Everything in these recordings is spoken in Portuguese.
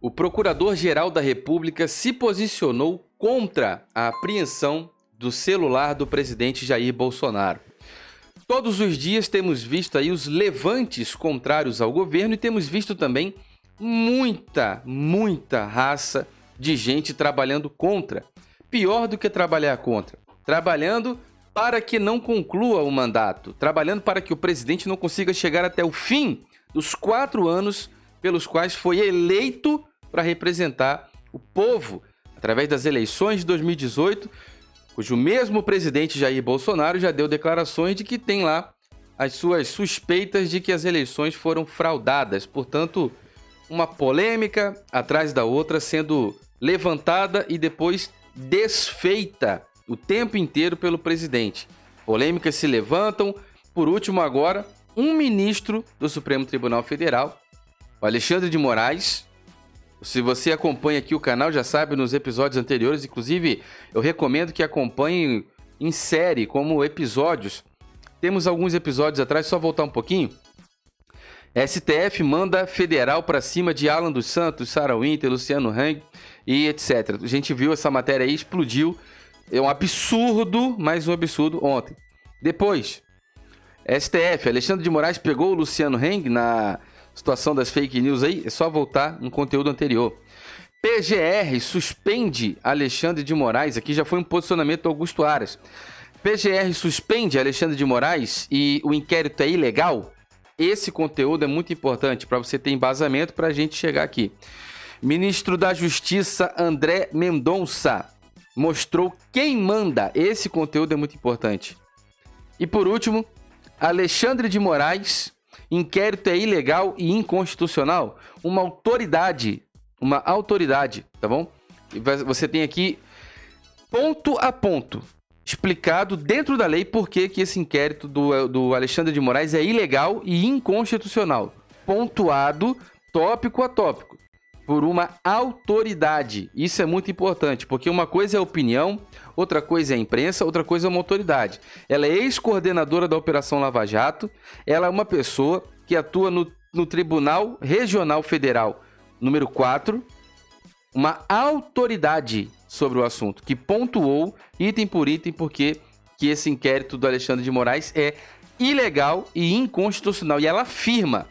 O Procurador-Geral da República se posicionou contra a apreensão do celular do presidente Jair Bolsonaro. Todos os dias temos visto aí os levantes contrários ao governo e temos visto também muita, muita raça de gente trabalhando contra. Pior do que trabalhar contra, trabalhando para que não conclua o mandato, trabalhando para que o presidente não consiga chegar até o fim dos quatro anos pelos quais foi eleito para representar o povo através das eleições de 2018, cujo mesmo presidente Jair Bolsonaro já deu declarações de que tem lá as suas suspeitas de que as eleições foram fraudadas. Portanto, uma polêmica atrás da outra sendo levantada e depois desfeita o tempo inteiro pelo presidente. Polêmicas se levantam. Por último, agora, um ministro do Supremo Tribunal Federal, o Alexandre de Moraes. Se você acompanha aqui o canal, já sabe nos episódios anteriores, inclusive eu recomendo que acompanhe em série, como episódios. Temos alguns episódios atrás, só voltar um pouquinho. STF manda federal para cima de Alan dos Santos, Sarah Winter, Luciano Hang e etc. A gente viu essa matéria aí, explodiu é um absurdo, mais um absurdo ontem. Depois, STF, Alexandre de Moraes pegou o Luciano Heng na situação das fake news aí, é só voltar no conteúdo anterior. PGR suspende Alexandre de Moraes, aqui já foi um posicionamento do Augusto Aras. PGR suspende Alexandre de Moraes e o inquérito é ilegal? Esse conteúdo é muito importante para você ter embasamento para a gente chegar aqui. Ministro da Justiça André Mendonça mostrou quem manda. Esse conteúdo é muito importante. E por último, Alexandre de Moraes, inquérito é ilegal e inconstitucional. Uma autoridade, uma autoridade, tá bom? Você tem aqui ponto a ponto explicado dentro da lei por que, que esse inquérito do, do Alexandre de Moraes é ilegal e inconstitucional. Pontuado tópico a tópico por uma autoridade. Isso é muito importante, porque uma coisa é opinião, outra coisa é imprensa, outra coisa é uma autoridade. Ela é ex-coordenadora da Operação Lava Jato, ela é uma pessoa que atua no, no Tribunal Regional Federal número 4, uma autoridade sobre o assunto, que pontuou item por item porque que esse inquérito do Alexandre de Moraes é ilegal e inconstitucional. E ela afirma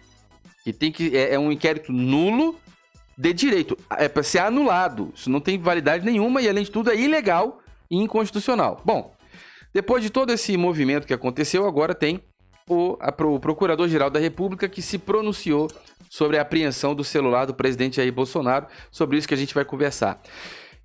que tem que é, é um inquérito nulo de direito. É para ser anulado. Isso não tem validade nenhuma e, além de tudo, é ilegal e inconstitucional. Bom, depois de todo esse movimento que aconteceu, agora tem o, a, o Procurador-Geral da República que se pronunciou sobre a apreensão do celular do presidente Jair Bolsonaro. Sobre isso que a gente vai conversar.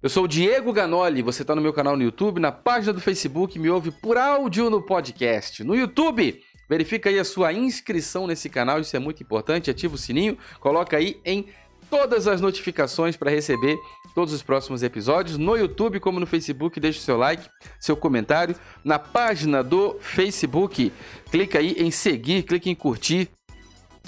Eu sou o Diego Ganoli, você está no meu canal no YouTube, na página do Facebook, me ouve por áudio no podcast. No YouTube, verifica aí a sua inscrição nesse canal, isso é muito importante, ativa o sininho, coloca aí em todas as notificações para receber todos os próximos episódios no YouTube como no Facebook. Deixe seu like, seu comentário. Na página do Facebook, clica aí em seguir, clica em curtir.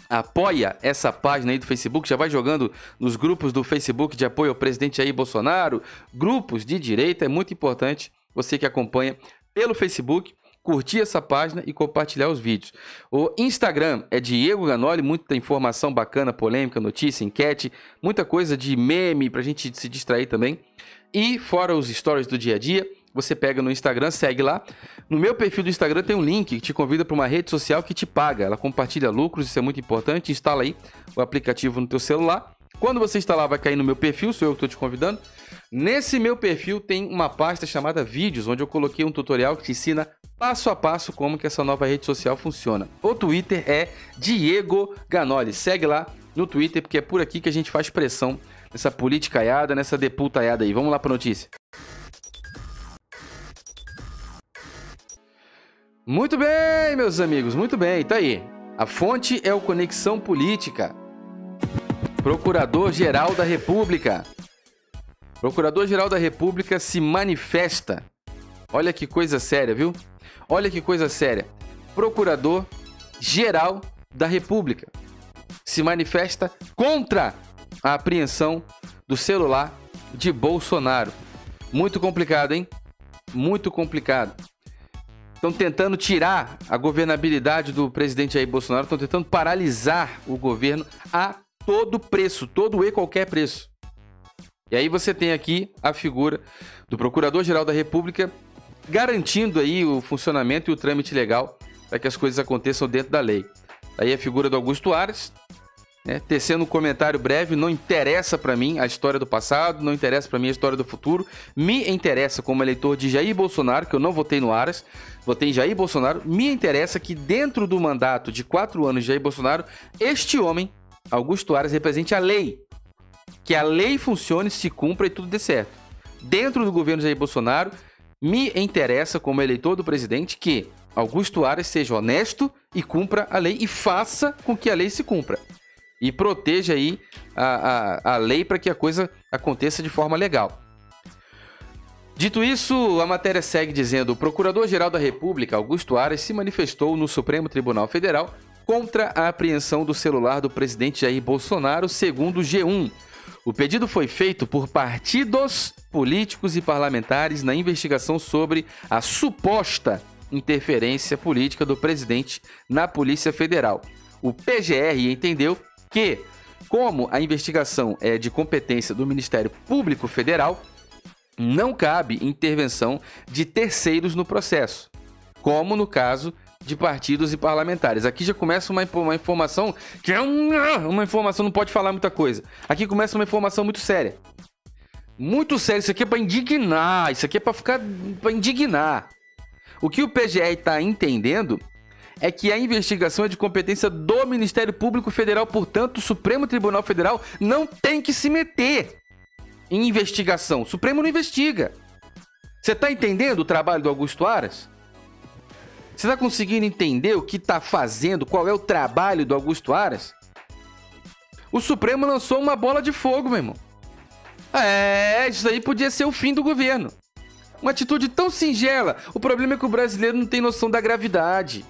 Apoia essa página aí do Facebook, já vai jogando nos grupos do Facebook de apoio ao presidente Jair Bolsonaro, grupos de direita, é muito importante você que acompanha pelo Facebook curtir essa página e compartilhar os vídeos. O Instagram é Diego Ganoli, muita informação bacana, polêmica, notícia, enquete, muita coisa de meme pra gente se distrair também. E fora os stories do dia a dia, você pega no Instagram, segue lá. No meu perfil do Instagram tem um link que te convida para uma rede social que te paga. Ela compartilha lucros, isso é muito importante. Instala aí o aplicativo no teu celular. Quando você instalar, vai cair no meu perfil, sou eu que estou te convidando. Nesse meu perfil tem uma pasta chamada Vídeos, onde eu coloquei um tutorial que te ensina passo a passo como que essa nova rede social funciona. O Twitter é Diego Ganoli. Segue lá no Twitter, porque é por aqui que a gente faz pressão nessa politicaiada, nessa deputaiada aí. Vamos lá para notícia. Muito bem, meus amigos, muito bem. Tá aí. A fonte é o Conexão Política. Procurador-Geral da República. Procurador-Geral da República se manifesta. Olha que coisa séria, viu? Olha que coisa séria. Procurador-Geral da República se manifesta contra a apreensão do celular de Bolsonaro. Muito complicado, hein? Muito complicado. Estão tentando tirar a governabilidade do presidente Jair Bolsonaro, estão tentando paralisar o governo há todo preço, todo e qualquer preço. E aí você tem aqui a figura do Procurador-Geral da República garantindo aí o funcionamento e o trâmite legal para que as coisas aconteçam dentro da lei. Aí a figura do Augusto Ares, né, tecendo um comentário breve, não interessa para mim a história do passado, não interessa para mim a história do futuro, me interessa como eleitor de Jair Bolsonaro, que eu não votei no Aras, votei em Jair Bolsonaro, me interessa que dentro do mandato de quatro anos de Jair Bolsonaro, este homem, Augusto Aras, represente a lei. Que a lei funcione, se cumpra e tudo dê certo. Dentro do governo de Jair Bolsonaro, me interessa como eleitor do presidente que Augusto Aras seja honesto e cumpra a lei e faça com que a lei se cumpra e proteja aí a, a, a lei para que a coisa aconteça de forma legal. Dito isso, a matéria segue dizendo: o Procurador-Geral da República, Augusto Aras, se manifestou no Supremo Tribunal Federal contra a apreensão do celular do presidente Jair Bolsonaro, segundo o G1. O pedido foi feito por partidos políticos e parlamentares na investigação sobre a suposta interferência política do presidente na Polícia Federal. O PGR entendeu que, como a investigação é de competência do Ministério Público Federal, não cabe intervenção de terceiros no processo, como no caso de partidos e parlamentares. Aqui já começa uma, uma informação que é uma, uma informação, não pode falar muita coisa. Aqui começa uma informação muito séria. Muito séria, isso aqui é para indignar, isso aqui é para ficar para indignar. O que o PGR está entendendo é que a investigação é de competência do Ministério Público Federal, portanto, o Supremo Tribunal Federal não tem que se meter em investigação. O Supremo não investiga. Você está entendendo o trabalho do Augusto Aras? Você está conseguindo entender o que está fazendo, qual é o trabalho do Augusto Aras? O Supremo lançou uma bola de fogo, meu irmão. É, isso aí podia ser o fim do governo. Uma atitude tão singela. O problema é que o brasileiro não tem noção da gravidade.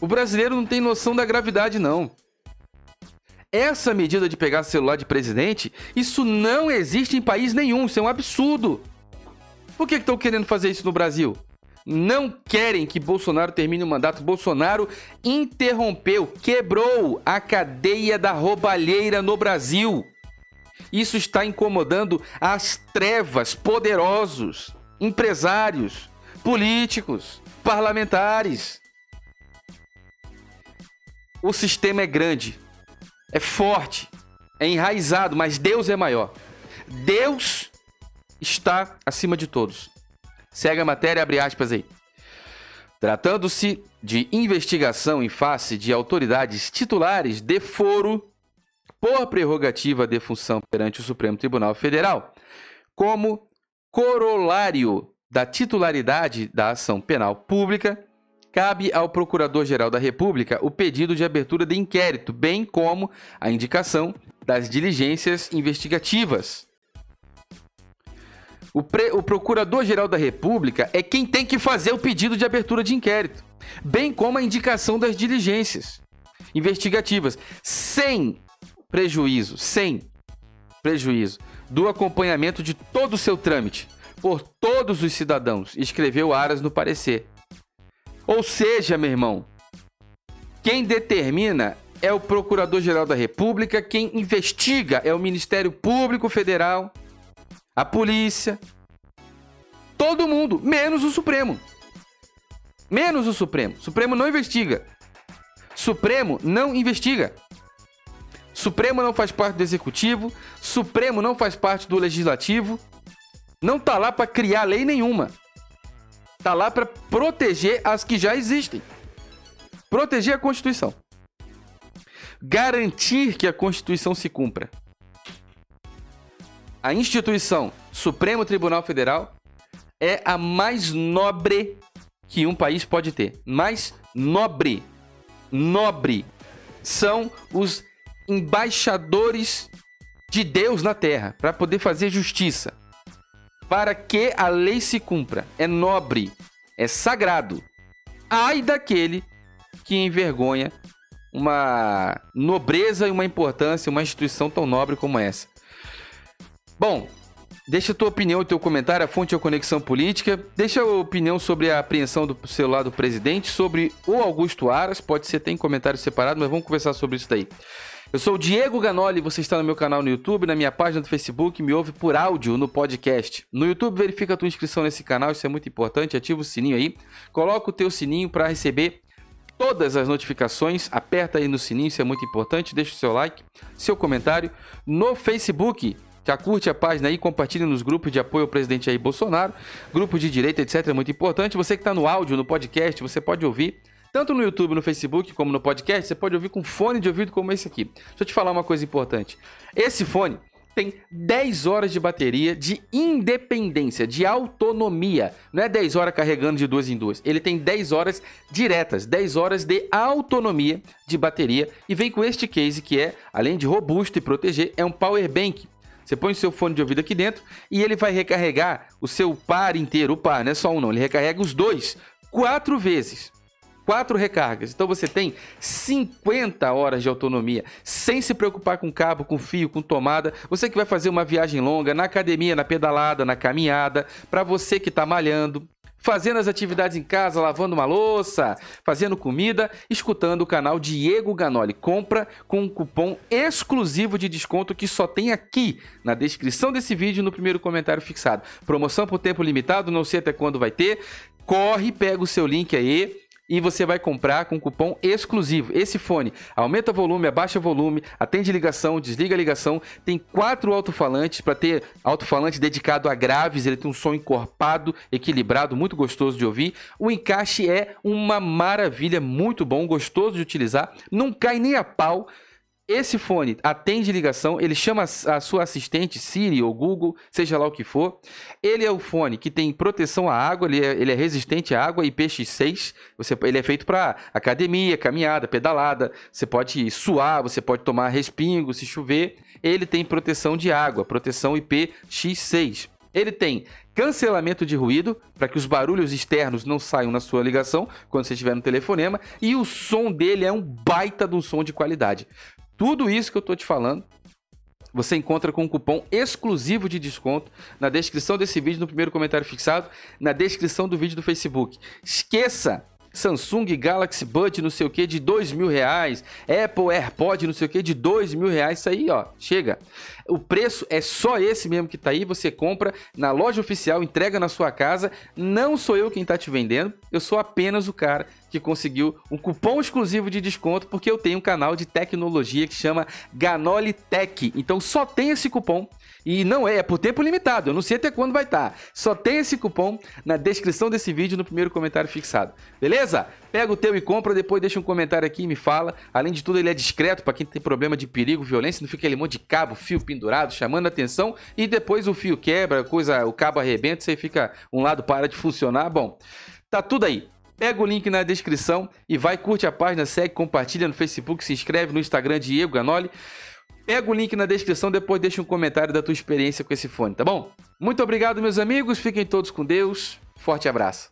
O brasileiro não tem noção da gravidade, não. Essa medida de pegar celular de presidente, isso não existe em país nenhum, isso é um absurdo. Por que estão que querendo fazer isso no Brasil? Não querem que Bolsonaro termine o mandato. Bolsonaro interrompeu, quebrou a cadeia da roubalheira no Brasil. Isso está incomodando as trevas, poderosos, empresários, políticos, parlamentares. O sistema é grande, é forte, é enraizado, mas Deus é maior. Deus está acima de todos. Segue a matéria, abre aspas aí. Tratando-se de investigação em face de autoridades titulares de foro por prerrogativa de função perante o Supremo Tribunal Federal, como corolário da titularidade da ação penal pública, cabe ao Procurador-Geral da República o pedido de abertura de inquérito, bem como a indicação das diligências investigativas. O, o Procurador-Geral da República é quem tem que fazer o pedido de abertura de inquérito, bem como a indicação das diligências investigativas, sem prejuízo, sem prejuízo do acompanhamento de todo o seu trâmite por todos os cidadãos, escreveu Aras no parecer. Ou seja, meu irmão, quem determina é o Procurador-Geral da República, quem investiga é o Ministério Público Federal, a polícia, todo mundo, menos o Supremo. Menos o Supremo. Supremo não investiga. Supremo não investiga. Supremo não faz parte do executivo, Supremo não faz parte do legislativo. Não tá lá para criar lei nenhuma. Tá lá para proteger as que já existem. Proteger a Constituição. Garantir que a Constituição se cumpra. A instituição Supremo Tribunal Federal é a mais nobre que um país pode ter. Mais nobre. Nobre. São os embaixadores de Deus na terra para poder fazer justiça para que a lei se cumpra. É nobre, é sagrado. Ai daquele que envergonha uma nobreza e uma importância, uma instituição tão nobre como essa. Bom, deixa a tua opinião e teu comentário, a fonte é Conexão Política. Deixa a opinião sobre a apreensão do celular do presidente, sobre o Augusto Aras, pode ser tem comentário separado, mas vamos conversar sobre isso daí. Eu sou o Diego Ganoli, você está no meu canal no YouTube, na minha página do Facebook, me ouve por áudio no podcast. No YouTube, verifica a tua inscrição nesse canal, isso é muito importante, ativa o sininho aí, coloca o teu sininho para receber todas as notificações, aperta aí no sininho, isso é muito importante, deixa o seu like, seu comentário. No Facebook, já curte a página aí, compartilha nos grupos de apoio ao presidente Jair Bolsonaro, grupos de direita, etc, é muito importante. Você que está no áudio, no podcast, você pode ouvir tanto no YouTube, no Facebook, como no podcast, você pode ouvir com fone de ouvido como esse aqui. Deixa eu te falar uma coisa importante. Esse fone tem 10 horas de bateria de independência, de autonomia. Não é 10 horas carregando de duas em duas. Ele tem 10 horas diretas, 10 horas de autonomia de bateria e vem com este case que é, além de robusto e proteger, é um power bank. Você põe o seu fone de ouvido aqui dentro e ele vai recarregar o seu par inteiro, o par, não é só um não, ele recarrega os dois quatro vezes quatro recargas. Então você tem 50 horas de autonomia, sem se preocupar com cabo, com fio, com tomada. Você que vai fazer uma viagem longa, na academia, na pedalada, na caminhada, para você que está malhando, fazendo as atividades em casa, lavando uma louça, fazendo comida, escutando o canal Diego Ganoli. Compra com um cupom exclusivo de desconto que só tem aqui na descrição desse vídeo no primeiro comentário fixado. Promoção por tempo limitado, não sei até quando vai ter. Corre, pega o seu link aí e você vai comprar com cupom exclusivo. Esse fone aumenta volume, abaixa volume, atende ligação, desliga ligação, tem quatro alto-falantes para ter alto-falante dedicado a graves, ele tem um som encorpado, equilibrado, muito gostoso de ouvir. O encaixe é uma maravilha, muito bom, gostoso de utilizar, não cai nem a pau. Esse fone atende ligação, ele chama a sua assistente Siri ou Google, seja lá o que for. Ele é o fone que tem proteção à água, ele é, ele é resistente à água IPX6. Você, ele é feito para academia, caminhada, pedalada. Você pode suar, você pode tomar respingo se chover. Ele tem proteção de água, proteção IPX6. Ele tem cancelamento de ruído, para que os barulhos externos não saiam na sua ligação quando você estiver no telefonema, e o som dele é um baita de um som de qualidade. Tudo isso que eu estou te falando, você encontra com um cupom exclusivo de desconto na descrição desse vídeo, no primeiro comentário fixado, na descrição do vídeo do Facebook. Esqueça Samsung Galaxy Buds não sei o que de dois mil reais, Apple AirPod não sei o que de dois mil reais, isso aí ó, chega. O preço é só esse mesmo que tá aí, você compra na loja oficial, entrega na sua casa, não sou eu quem tá te vendendo, eu sou apenas o cara que conseguiu um cupom exclusivo de desconto porque eu tenho um canal de tecnologia que chama Ganoli Tech. Então só tem esse cupom e não é, é por tempo limitado. Eu não sei até quando vai estar. Tá. Só tem esse cupom na descrição desse vídeo no primeiro comentário fixado. Beleza? Pega o teu e compra, depois deixa um comentário aqui e me fala. Além de tudo, ele é discreto para quem tem problema de perigo, violência, não fica aquele monte de cabo, fio pendurado, chamando atenção e depois o fio quebra, coisa, o cabo arrebenta, você fica um lado para de funcionar. Bom, tá tudo aí. Pega o link na descrição e vai, curte a página, segue, compartilha no Facebook, se inscreve no Instagram Diego Ganoli. Pega o link na descrição, depois deixa um comentário da tua experiência com esse fone, tá bom? Muito obrigado, meus amigos. Fiquem todos com Deus. Forte abraço.